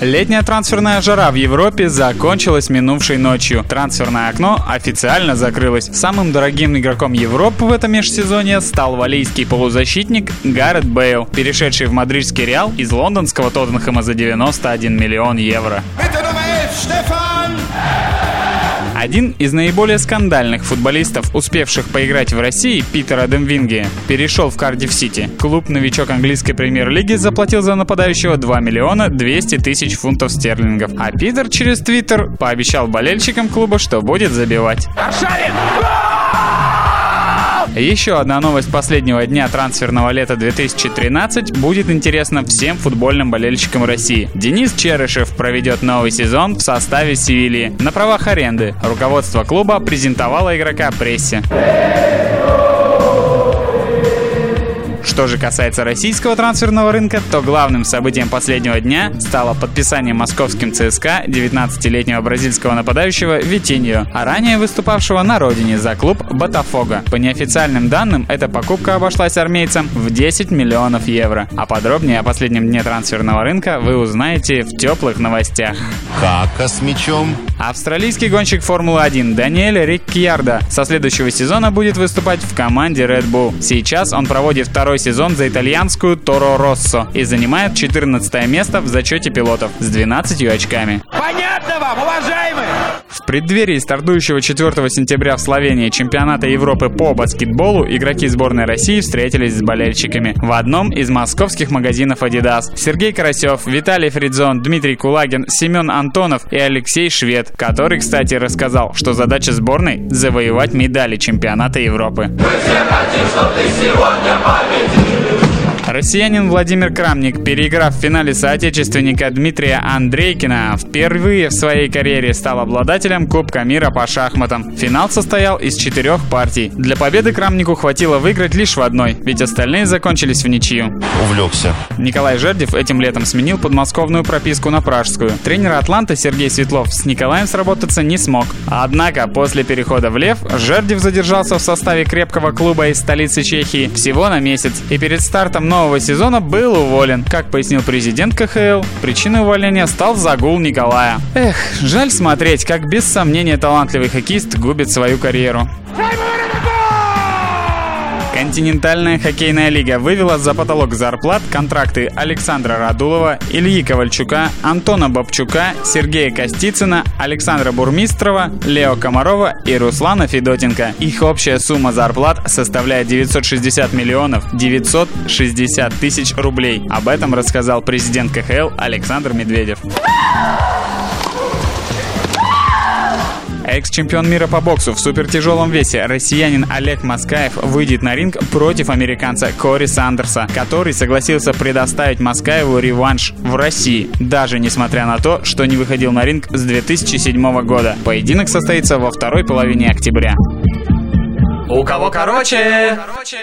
Летняя трансферная жара в Европе закончилась минувшей ночью. Трансферное окно официально закрылось. Самым дорогим игроком Европы в этом межсезонье стал валийский полузащитник Гаррет Бейл, перешедший в мадридский Реал из лондонского Тоттенхэма за 91 миллион евро. Один из наиболее скандальных футболистов, успевших поиграть в России, Питер Адемвинги, перешел в Кардив Сити. Клуб-новичок английской премьер-лиги заплатил за нападающего 2 миллиона 200 тысяч фунтов стерлингов. А Питер через Твиттер пообещал болельщикам клуба, что будет забивать. Еще одна новость последнего дня трансферного лета 2013 будет интересна всем футбольным болельщикам России. Денис Черышев проведет новый сезон в составе Севильи. На правах аренды руководство клуба презентовало игрока прессе. Что же касается российского трансферного рынка, то главным событием последнего дня стало подписание московским ЦСКА 19-летнего бразильского нападающего Витиньо, а ранее выступавшего на родине за клуб Ботафога. По неофициальным данным, эта покупка обошлась армейцам в 10 миллионов евро. А подробнее о последнем дне трансферного рынка вы узнаете в теплых новостях. Кака с мячом. Австралийский гонщик Формулы-1 Даниэль Риккьярдо со следующего сезона будет выступать в команде Red Bull. Сейчас он проводит второй сезон за итальянскую Торо Россо и занимает 14 место в зачете пилотов с 12 очками. Понятно вам, уважаемые? В преддверии стартующего 4 сентября в Словении чемпионата Европы по баскетболу игроки сборной России встретились с болельщиками. В одном из московских магазинов Adidas Сергей Карасев, Виталий Фридзон, Дмитрий Кулагин, Семен Антонов и Алексей Швед, который, кстати, рассказал, что задача сборной – завоевать медали чемпионата Европы. Россиянин Владимир Крамник, переиграв в финале соотечественника Дмитрия Андрейкина, впервые в своей карьере стал обладателем Кубка мира по шахматам. Финал состоял из четырех партий. Для победы Крамнику хватило выиграть лишь в одной, ведь остальные закончились в ничью. Увлекся. Николай Жердев этим летом сменил подмосковную прописку на пражскую. Тренер Атланты Сергей Светлов с Николаем сработаться не смог. Однако после перехода в Лев Жердев задержался в составе крепкого клуба из столицы Чехии всего на месяц и перед стартом нового сезона был уволен. Как пояснил президент КХЛ, причиной увольнения стал загул Николая. Эх, жаль смотреть, как без сомнения талантливый хоккеист губит свою карьеру. Континентальная хоккейная лига вывела за потолок зарплат контракты Александра Радулова, Ильи Ковальчука, Антона Бобчука, Сергея Костицына, Александра Бурмистрова, Лео Комарова и Руслана Федотенко. Их общая сумма зарплат составляет 960 миллионов 960 тысяч рублей. Об этом рассказал президент КХЛ Александр Медведев. Экс-чемпион мира по боксу в супертяжелом весе россиянин Олег Маскаев выйдет на ринг против американца Кори Сандерса, который согласился предоставить Маскаеву реванш в России, даже несмотря на то, что не выходил на ринг с 2007 года. Поединок состоится во второй половине октября. У кого короче? короче?